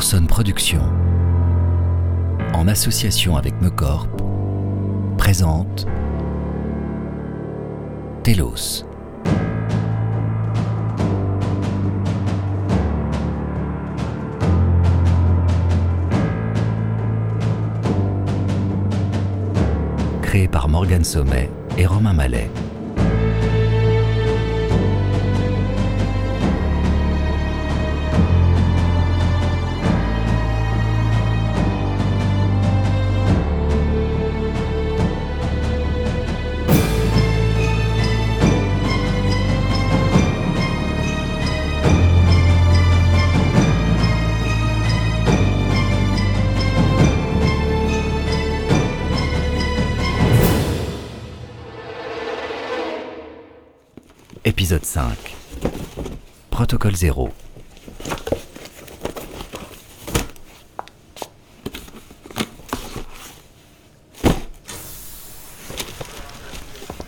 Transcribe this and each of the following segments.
Orson Productions, en association avec Mecorp, présente Telos. Créé par Morgan Sommet et Romain Mallet. Épisode 5 Protocole 0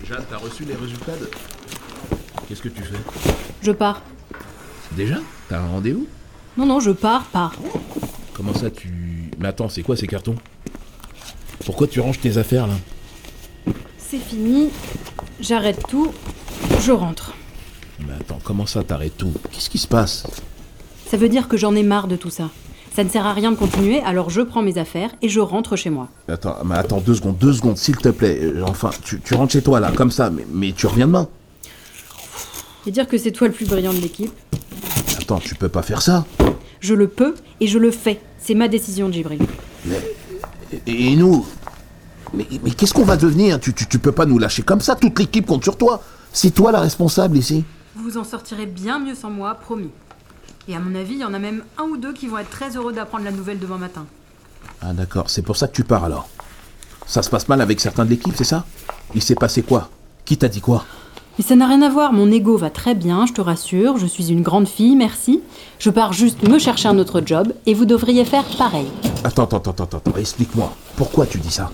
Jeanne, t'as reçu les résultats de... Qu'est-ce que tu fais? Je pars. Déjà? T'as un rendez-vous? Non, non, je pars, pars. Comment ça tu... Mais attends, c'est quoi ces cartons? Pourquoi tu ranges tes affaires là? C'est fini. J'arrête tout. Je rentre. Comment ça t'arrêtes tout Qu'est-ce qui se passe? Ça veut dire que j'en ai marre de tout ça. Ça ne sert à rien de continuer, alors je prends mes affaires et je rentre chez moi. Attends, mais attends deux secondes, deux secondes, s'il te plaît. Euh, Enfin, tu, tu rentres chez toi là, comme ça, mais, mais tu reviens demain. Et dire que c'est toi le plus brillant de l'équipe? Attends, tu peux pas faire ça. Je le peux et je le fais. C'est ma décision, Djibril. Et, et nous? Mais, mais qu'est-ce qu'on va devenir? Tu, tu, tu peux pas nous lâcher comme ça, toute l'équipe compte sur toi. C'est toi la responsable ici. Vous en sortirez bien mieux sans moi, promis. Et à mon avis, il y en a même un ou deux qui vont être très heureux d'apprendre la nouvelle demain matin. Ah d'accord, c'est pour ça que tu pars alors. Ça se passe mal avec certains de l'équipe, c'est ça? Il s'est passé quoi? Qui t'a dit quoi? Mais ça n'a rien à voir, mon ego va très bien, je te rassure, je suis une grande fille, merci. Je pars juste me chercher un autre job et vous devriez faire pareil. Attends, attends, attends, attends, attends, explique-moi. Pourquoi tu dis ça?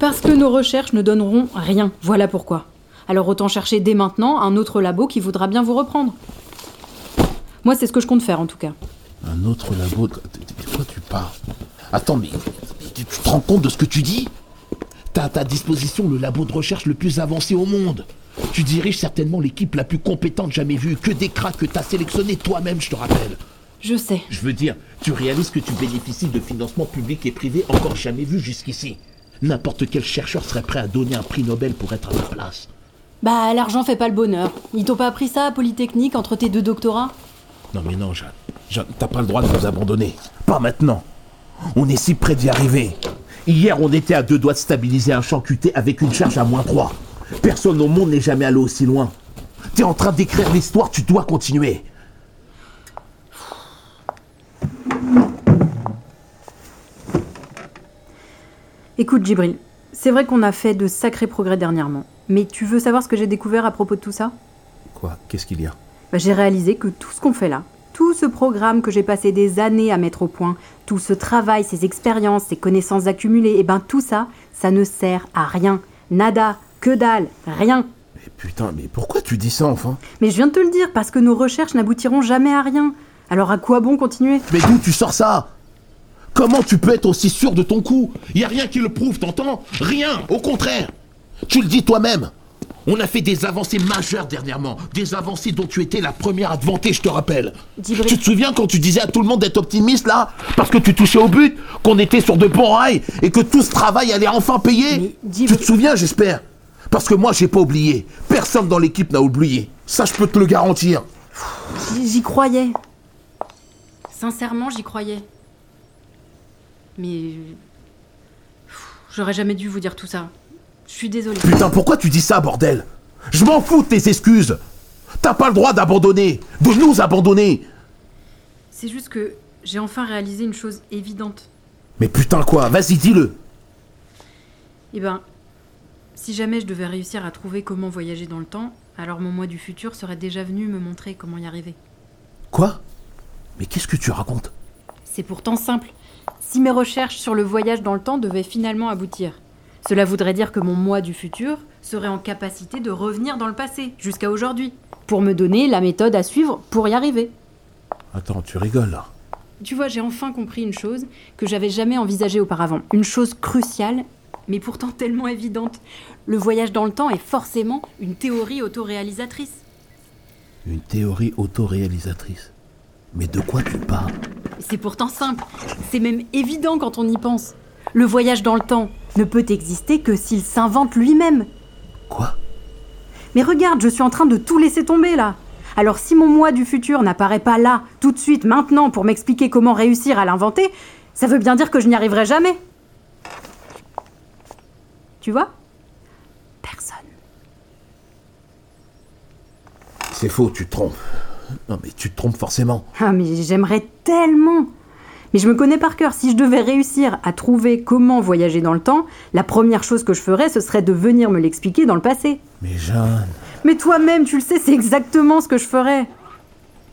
Parce que nos recherches ne donneront rien, voilà pourquoi. Alors autant chercher dès maintenant un autre labo qui voudra bien vous reprendre. Moi, c'est ce que je compte faire en tout cas. Un autre labo de, quoi tu parles? Attends, mais, tu te rends compte de ce que tu dis? T'as à ta disposition le labo de recherche le plus avancé au monde. Tu diriges certainement l'équipe la plus compétente jamais vue. Que des cracks que t'as sélectionnés toi-même, je te rappelle. Je sais. Je veux dire, tu réalises que tu bénéficies de financements publics et privés encore jamais vus jusqu'ici. N'importe quel chercheur serait prêt à donner un prix Nobel pour être à ta place. Bah, l'argent fait pas le bonheur. Ils t'ont pas appris ça à Polytechnique entre tes deux doctorats? Non mais non, Jeanne. Jeanne, t'as pas le droit de nous abandonner. Pas maintenant. On est si près d'y arriver. Hier, on était à deux doigts de stabiliser un champ QT avec une charge à moins 3. Personne au monde n'est jamais allé aussi loin. T'es en train d'écrire l'histoire, tu dois continuer. Écoute, Djibril, c'est vrai qu'on a fait de sacrés progrès dernièrement. Mais tu veux savoir ce que j'ai découvert à propos de tout ça? Quoi? Qu'est-ce qu'il y a? Bah, J'ai réalisé que tout ce qu'on fait là, tout ce programme que j'ai passé des années à mettre au point, tout ce travail, ces expériences, ces connaissances accumulées, et ben tout ça, ça ne sert à rien. Nada, que dalle, rien. Mais putain, mais pourquoi tu dis ça enfin? Mais je viens de te le dire, parce que nos recherches n'aboutiront jamais à rien. Alors à quoi bon continuer? Mais d'où tu sors ça? Comment tu peux être aussi sûr de ton coup? Y a rien qui le prouve, t'entends? Rien, au contraire. Tu le dis toi-même. On a fait des avancées majeures dernièrement, des avancées dont tu étais la première à te vanter, je te rappelle. Djibril. Tu te souviens quand tu disais à tout le monde d'être optimiste là? Parce que tu touchais au but, qu'on était sur de bons rails et que tout ce travail allait enfin payer? Tu te souviens, j'espère? Parce que moi, j'ai pas oublié. Personne dans l'équipe n'a oublié. Ça, je peux te le garantir. J'y croyais. Sincèrement, j'y croyais. Mais. J'aurais jamais dû vous dire tout ça. Je suis désolée. Putain, pourquoi tu dis ça, bordel? Je m'en fous de tes excuses T'as pas le droit d'abandonner De nous abandonner C'est juste que j'ai enfin réalisé une chose évidente. Mais putain quoi Vas-y, dis-le Eh ben, si jamais je devais réussir à trouver comment voyager dans le temps, alors mon moi du futur serait déjà venu me montrer comment y arriver. Quoi? Mais qu'est-ce que tu racontes? C'est pourtant simple. Si mes recherches sur le voyage dans le temps devaient finalement aboutir, cela voudrait dire que mon moi du futur serait en capacité de revenir dans le passé, jusqu'à aujourd'hui, pour me donner la méthode à suivre pour y arriver. Attends, tu rigoles là Tu vois, j'ai enfin compris une chose que j'avais jamais envisagée auparavant. Une chose cruciale, mais pourtant tellement évidente. Le voyage dans le temps est forcément une théorie autoréalisatrice. Une théorie autoréalisatrice. Mais de quoi tu parles? C'est pourtant simple. C'est même évident quand on y pense. Le voyage dans le temps ne peut exister que s'il s'invente lui-même. Quoi? Mais regarde, je suis en train de tout laisser tomber là. Alors si mon moi du futur n'apparaît pas là, tout de suite, maintenant, pour m'expliquer comment réussir à l'inventer, ça veut bien dire que je n'y arriverai jamais. Tu vois? Personne. C'est faux, tu te trompes. Non mais tu te trompes forcément. Ah mais j'aimerais tellement mais je me connais par cœur. Si je devais réussir à trouver comment voyager dans le temps, la première chose que je ferais, ce serait de venir me l'expliquer dans le passé. Mais Jeanne. Mais toi-même, tu le sais, c'est exactement ce que je ferais.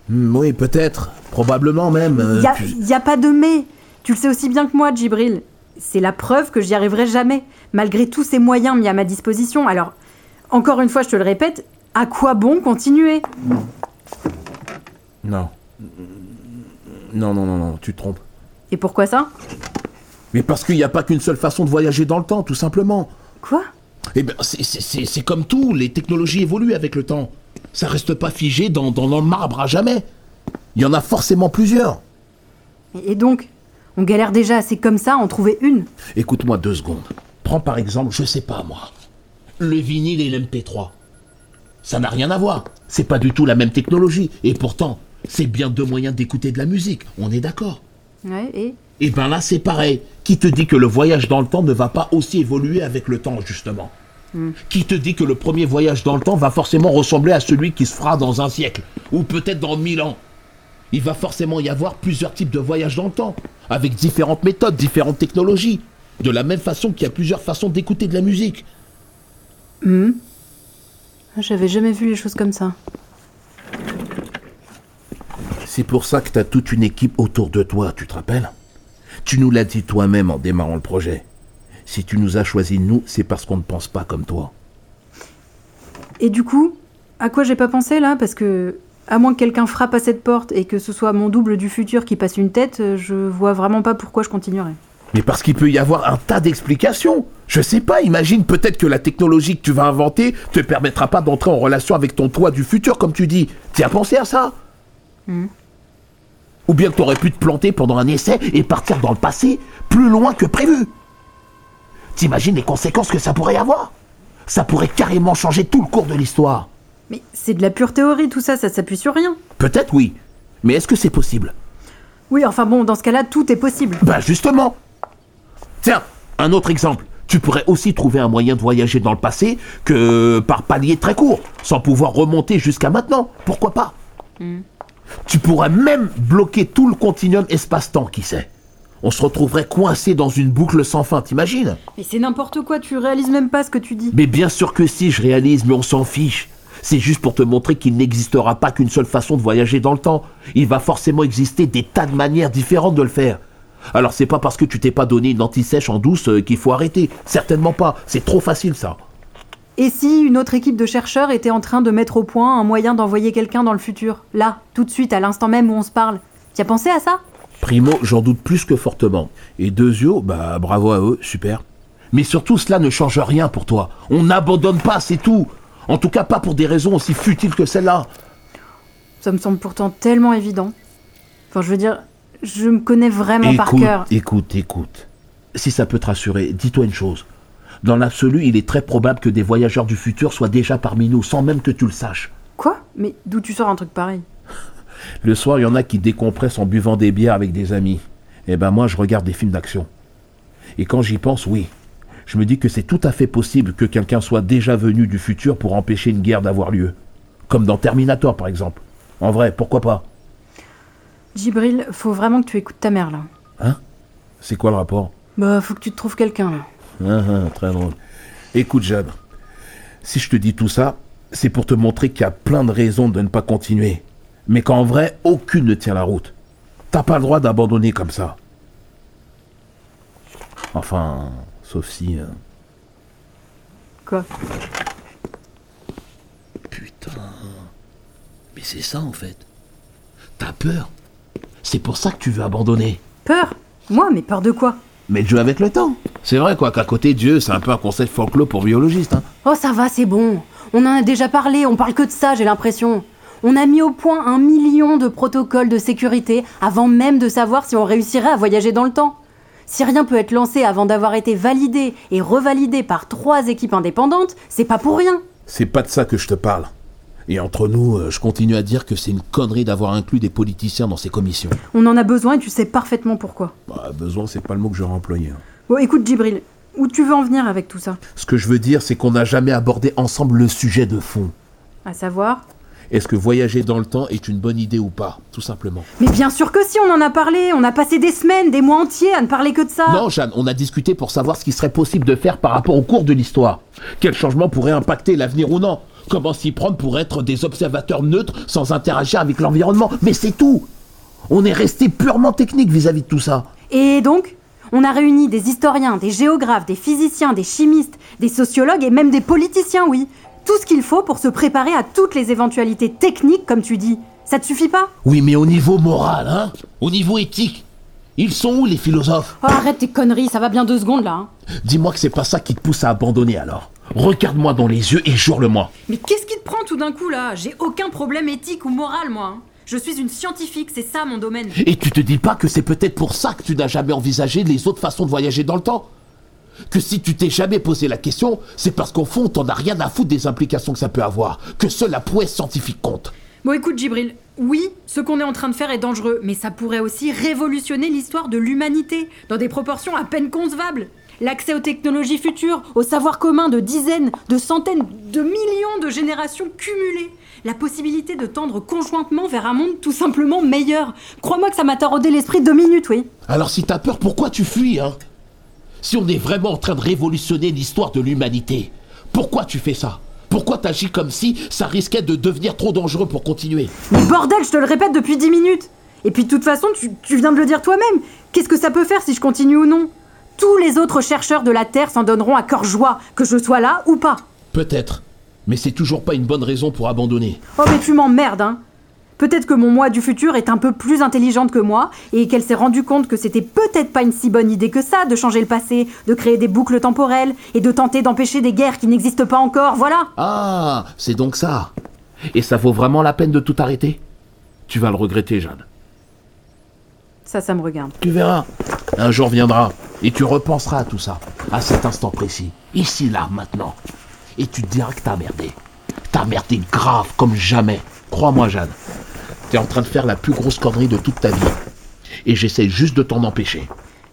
Hmm, oui, peut-être. Probablement même. Il euh, n'y a, pas de mais. Tu le sais aussi bien que moi, Djibril. C'est la preuve que j'y arriverai jamais, malgré tous ces moyens mis à ma disposition. Alors, encore une fois, je te le répète, à quoi bon continuer? Non. Non, non, non, non, tu te trompes. Et pourquoi ça? Mais parce qu'il n'y a pas qu'une seule façon de voyager dans le temps, tout simplement. Quoi? Eh bien, c'est comme tout, les technologies évoluent avec le temps. Ça reste pas figé dans, dans, le marbre à jamais. Il y en a forcément plusieurs. Et donc On galère déjà assez comme ça à en trouver une? Écoute-moi deux secondes. Prends par exemple, je sais pas moi, le vinyle et l'MP3. Ça n'a rien à voir. C'est pas du tout la même technologie. Et pourtant, c'est bien deux moyens d'écouter de la musique. On est d'accord Ouais, et Et ben là, c'est pareil. Qui te dit que le voyage dans le temps ne va pas aussi évoluer avec le temps, justement hmm. Qui te dit que le premier voyage dans le temps va forcément ressembler à celui qui se fera dans un siècle Ou peut-être dans mille ans Il va forcément y avoir plusieurs types de voyages dans le temps, avec différentes méthodes, différentes technologies. De la même façon qu'il y a plusieurs façons d'écouter de la musique. Hmm. J'avais jamais vu les choses comme ça. C'est pour ça que tu as toute une équipe autour de toi, tu te rappelles? Tu nous l'as dit toi-même en démarrant le projet. Si tu nous as choisis nous, c'est parce qu'on ne pense pas comme toi. Et du coup, à quoi j'ai pas pensé là? Parce que, à moins que quelqu'un frappe à cette porte et que ce soit mon double du futur qui passe une tête, je vois vraiment pas pourquoi je continuerais. Mais parce qu'il peut y avoir un tas d'explications. Je sais pas, imagine peut-être que la technologie que tu vas inventer te permettra pas d'entrer en relation avec ton toi du futur, comme tu dis. As pensé à ça hmm. Ou bien que tu aurais pu te planter pendant un essai et partir dans le passé plus loin que prévu. T'imagines les conséquences que ça pourrait avoir? Ça pourrait carrément changer tout le cours de l'histoire. Mais c'est de la pure théorie tout ça, ça s'appuie sur rien. Peut-être oui. Mais est-ce que c'est possible? Oui, enfin bon, dans ce cas-là, tout est possible. Ben justement. Tiens, un autre exemple. Tu pourrais aussi trouver un moyen de voyager dans le passé que par palier très court, sans pouvoir remonter jusqu'à maintenant. Pourquoi pas? Hmm. Tu pourrais même bloquer tout le continuum espace-temps, qui sait on se retrouverait coincé dans une boucle sans fin, t'imagines? Mais c'est n'importe quoi, tu réalises même pas ce que tu dis. Mais bien sûr que si, je réalise, mais on s'en fiche. C'est juste pour te montrer qu'il n'existera pas qu'une seule façon de voyager dans le temps. Il va forcément exister des tas de manières différentes de le faire. Alors c'est pas parce que tu t'es pas donné une anti-sèche en douce euh, qu'il faut arrêter. Certainement pas. C'est trop facile ça. Et si une autre équipe de chercheurs était en train de mettre au point un moyen d'envoyer quelqu'un dans le futur? Là, tout de suite, à l'instant même où on se parle. Tu as pensé à ça? Primo, j'en doute plus que fortement. Et Deuxio, bah bravo à eux, super. Mais surtout, cela ne change rien pour toi. On n'abandonne pas, c'est tout. En tout cas, pas pour des raisons aussi futiles que celle-là. Ça me semble pourtant tellement évident. Enfin, je veux dire, je me connais vraiment par cœur. Écoute, écoute. Si ça peut te rassurer, dis-toi une chose. Dans l'absolu, il est très probable que des voyageurs du futur soient déjà parmi nous, sans même que tu le saches. Quoi? Mais d'où tu sors un truc pareil? Le soir, il y en a qui décompressent en buvant des bières avec des amis. Eh ben moi, je regarde des films d'action. Et quand j'y pense, oui. Je me dis que c'est tout à fait possible que quelqu'un soit déjà venu du futur pour empêcher une guerre d'avoir lieu. Comme dans Terminator, par exemple. En vrai, pourquoi pas? Gibril, faut vraiment que tu écoutes ta mère, là. Hein? C'est quoi le rapport? Bah, faut que tu te trouves quelqu'un, là. Ah, ah, très drôle. Écoute, Jeanne, si je te dis tout ça, c'est pour te montrer qu'il y a plein de raisons de ne pas continuer. Mais qu'en vrai, aucune ne tient la route. T'as pas le droit d'abandonner comme ça. Enfin, sauf si. Euh, Quoi? Putain. Mais c'est ça en fait. T'as peur C'est pour ça que tu veux abandonner. Peur? Moi, mais peur de quoi? Mais le jeu avec le temps. C'est vrai quoi qu'à côté Dieu, c'est un peu un concept folklore pour biologiste. Hein. Oh, ça va, c'est bon. On en a déjà parlé, on parle que de ça, j'ai l'impression. On a mis au point un million de protocoles de sécurité avant même de savoir si on réussirait à voyager dans le temps. Si rien peut être lancé avant d'avoir été validé et revalidé par trois équipes indépendantes, c'est pas pour rien. C'est pas de ça que je te parle. Et entre nous, euh, je continue à dire que c'est une connerie d'avoir inclus des politiciens dans ces commissions. On en a besoin et tu sais parfaitement pourquoi. Bah, besoin, c'est pas le mot que j'aurais employé. hein. Bon, écoute, Djibril, où tu veux en venir avec tout ça? Ce que je veux dire, c'est qu'on n'a jamais abordé ensemble le sujet de fond. À savoir? Est-ce que voyager dans le temps est une bonne idée ou pas Tout simplement? Mais bien sûr que si, on en a parlé. On a passé des semaines, des mois entiers à ne parler que de ça. Non, Jeanne, on a discuté pour savoir ce qui serait possible de faire par rapport au cours de l'histoire. Quel changement pourrait impacter l'avenir ou non? Comment s'y prendre pour être des observateurs neutres sans interagir avec l'environnement? Mais c'est tout On est resté purement technique vis-à-vis de tout ça. Et donc? On a réuni des historiens, des géographes, des physiciens, des chimistes, des sociologues et même des politiciens, oui. Tout ce qu'il faut pour se préparer à toutes les éventualités techniques, comme tu dis. Ça te suffit pas? Oui, mais au niveau moral, hein Au niveau éthique Ils sont où les philosophes? Oh, arrête tes conneries, ça va bien deux secondes là. hein. Dis-moi que c'est pas ça qui te pousse à abandonner alors. Regarde-moi dans les yeux et jure-le-moi. Mais qu'est-ce qui te prend tout d'un coup là? J'ai aucun problème éthique ou moral, moi. hein. Je suis une scientifique, c'est ça mon domaine. Et tu te dis pas que c'est peut-être pour ça que tu n'as jamais envisagé les autres façons de voyager dans le temps? Que si tu t'es jamais posé la question, c'est parce qu'au fond, t'en as rien à foutre des implications que ça peut avoir, que seule la prouesse scientifique compte. Bon, écoute, Djibril, oui, ce qu'on est en train de faire est dangereux, mais ça pourrait aussi révolutionner l'histoire de l'humanité, dans des proportions à peine concevables. L'accès aux technologies futures, au savoir commun de dizaines, de centaines, de millions de générations cumulées. La possibilité de tendre conjointement vers un monde tout simplement meilleur. Crois-moi que ça m'a taraudé l'esprit deux minutes, oui. Alors si t'as peur, pourquoi tu fuis, hein? Si on est vraiment en train de révolutionner l'histoire de l'humanité, pourquoi tu fais ça? Pourquoi t'agis comme si ça risquait de devenir trop dangereux pour continuer? Mais bordel, je te le répète depuis dix minutes Et puis de toute façon, tu, tu viens de le dire toi-même. Qu'est-ce que ça peut faire si je continue ou non? Tous les autres chercheurs de la Terre s'en donneront à cœur joie, que je sois là ou pas. Peut-être. Mais c'est toujours pas une bonne raison pour abandonner. Oh mais tu m'emmerdes, hein Peut-être que mon moi du futur est un peu plus intelligente que moi et qu'elle s'est rendue compte que c'était peut-être pas une si bonne idée que ça de changer le passé, de créer des boucles temporelles et de tenter d'empêcher des guerres qui n'existent pas encore, voilà Ah, c'est donc ça. Et ça vaut vraiment la peine de tout arrêter? Tu vas le regretter, Jeanne. Ça, ça me regarde. Tu verras. Un jour viendra et tu repenseras à tout ça, à cet instant précis, ici, là, maintenant. Et tu te diras que t'as merdé. T'as merdé grave comme jamais. Crois-moi, Jeanne. T'es en train de faire la plus grosse connerie de toute ta vie. Et j'essaie juste de t'en empêcher.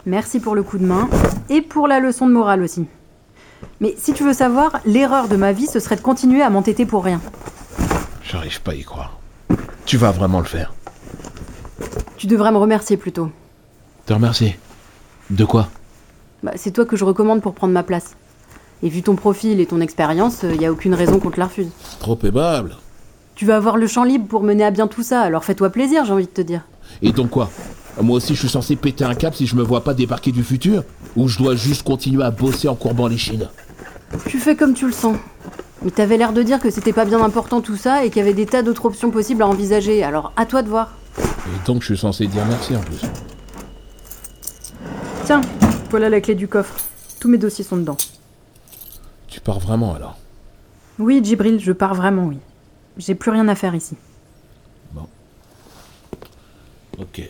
Merci pour le coup de main et pour la leçon de morale aussi. Mais si tu veux savoir, l'erreur de ma vie, ce serait de continuer à m'entêter pour rien. J'arrive pas à y croire. Tu vas vraiment le faire. Tu devrais me remercier plutôt. Te remercier. De quoi Bah, c'est toi que je recommande pour prendre ma place. Et vu ton profil et ton expérience, il n'y a aucune raison qu'on te la refuse. Trop aimable. Tu vas avoir le champ libre pour mener à bien tout ça, alors fais-toi plaisir, j'ai envie de te dire. Et donc quoi? Moi aussi, je suis censé péter un cap si je me vois pas débarquer du futur? Ou je dois juste continuer à bosser en courbant les chines Tu fais comme tu le sens. Mais t'avais l'air de dire que c'était pas bien important tout ça et qu'il y avait des tas d'autres options possibles à envisager, alors à toi de voir. Et donc, je suis censé dire merci en plus. Tiens, voilà la clé du coffre. Tous mes dossiers sont dedans. Tu pars vraiment alors? Oui, Djibril, je pars vraiment, oui. J'ai plus rien à faire ici. Bon. Ok.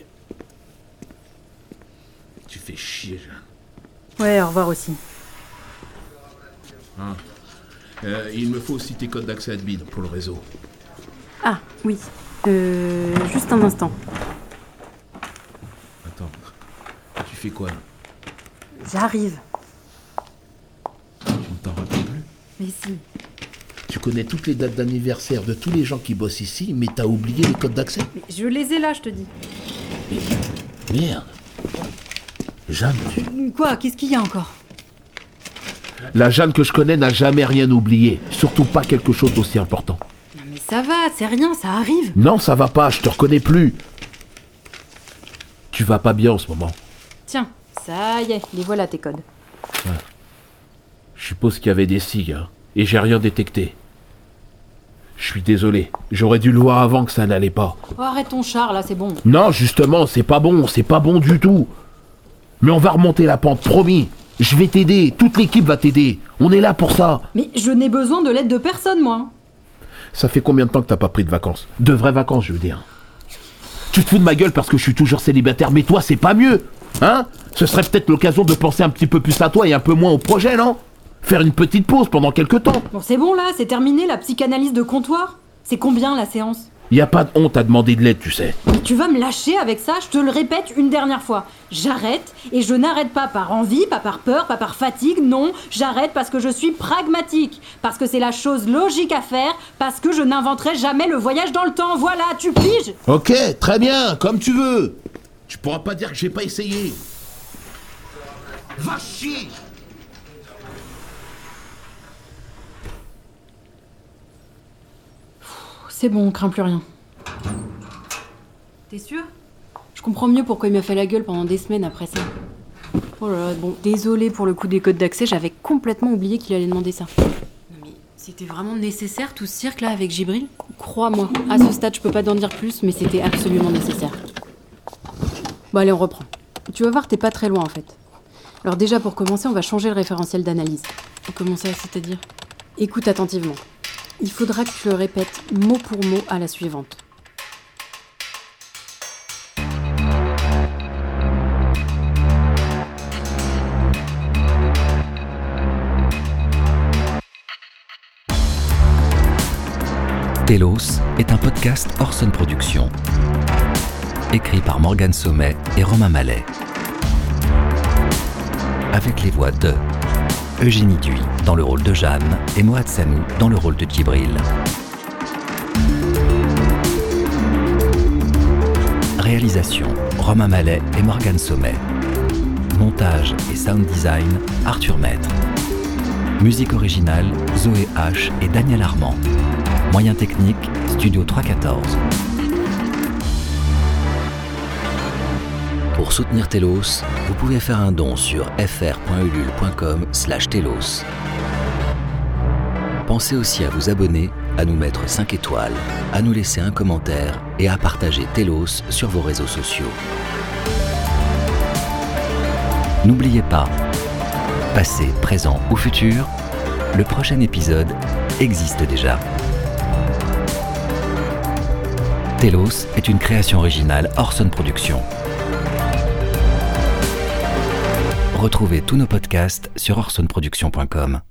Tu fais chier, Jeanne. Ouais, au revoir aussi. Euh, il me faut aussi tes codes d'accès admin pour le réseau. Ah, oui. Euh, juste un instant. Attends. Tu fais quoi là J'arrive. Tu ne t'en rappelles plus Mais si. Tu connais toutes les dates d'anniversaire de tous les gens qui bossent ici, mais t'as oublié les codes d'accès Mais je les ai là, je te dis. Merde. Jeanne, tu... Quoi Qu'est-ce qu'il y a encore? La Jeanne que je connais n'a jamais rien oublié. Surtout pas quelque chose d'aussi important. Non mais ça va, c'est rien, ça arrive. Non, ça va pas, je te reconnais plus. Tu vas pas bien en ce moment. Tiens, ça y est, les voilà tes codes. Je suppose qu'il y avait des signes, hein, et j'ai rien détecté. Je suis désolé. J'aurais dû le voir avant que ça n'allait pas. Oh, arrête ton char, là, c'est bon. Non, justement, c'est pas bon, c'est pas bon du tout. Mais on va remonter la pente, promis. Je vais t'aider, toute l'équipe va t'aider. On est là pour ça. Mais je n'ai besoin de l'aide de personne, moi. Ça fait combien de temps que t'as pas pris de vacances? De vraies vacances, je veux dire. Tu te fous de ma gueule parce que je suis toujours célibataire, mais toi, c'est pas mieux. Hein? Ce serait peut-être l'occasion de penser un petit peu plus à toi et un peu moins au projet, non? Faire une petite pause pendant quelques temps. Bon, c'est bon, là, c'est terminé, la psychanalyse de comptoir. C'est combien, la séance? Y a pas de honte à demander de l'aide, tu sais. Mais tu vas me lâcher avec ça, je te le répète une dernière fois. J'arrête, et je n'arrête pas par envie, pas par peur, pas par fatigue, non, j'arrête parce que je suis pragmatique, parce que c'est la chose logique à faire, parce que je n'inventerai jamais le voyage dans le temps, voilà, tu piges Ok, très bien, comme tu veux. Tu pourras pas dire que j'ai pas essayé. Va chier C'est bon, on craint plus rien. T'es sûr? Je comprends mieux pourquoi il m'a fait la gueule pendant des semaines après ça. Oh là là, bon, désolé pour le coup des codes d'accès, j'avais complètement oublié qu'il allait demander ça. Non mais c'était vraiment nécessaire tout ce cirque là avec Gibril? Crois-moi, à ce stade je peux pas t'en dire plus, mais c'était absolument nécessaire. Bon allez, on reprend. Tu vas voir, t'es pas très loin en fait. Alors déjà pour commencer, on va changer le référentiel d'analyse. Comment ça, c'est-à-dire? Écoute attentivement. Il faudra que tu le répètes mot pour mot à la suivante. Telos est un podcast Orson Productions. Écrit par Morgane Sommet et Romain Mallet. Avec les voix de Eugénie Duy dans le rôle de Jeanne et Moad Sanou dans le rôle de Djibril. Réalisation Romain Mallet et Morgane Sommet. Montage et sound design Arthur Maître. Musique originale Zoé H et Daniel Armand. Moyens techniques Studio 314. Pour soutenir Telos, vous pouvez faire un don sur fr.ulule.com slash telos. Pensez aussi à vous abonner, à nous mettre 5 étoiles, à nous laisser un commentaire et à partager Telos sur vos réseaux sociaux. N'oubliez pas, passé, présent ou futur, le prochain épisode existe déjà. Telos est une création originale Orson Productions. Retrouvez tous nos podcasts sur orsonproduction.com.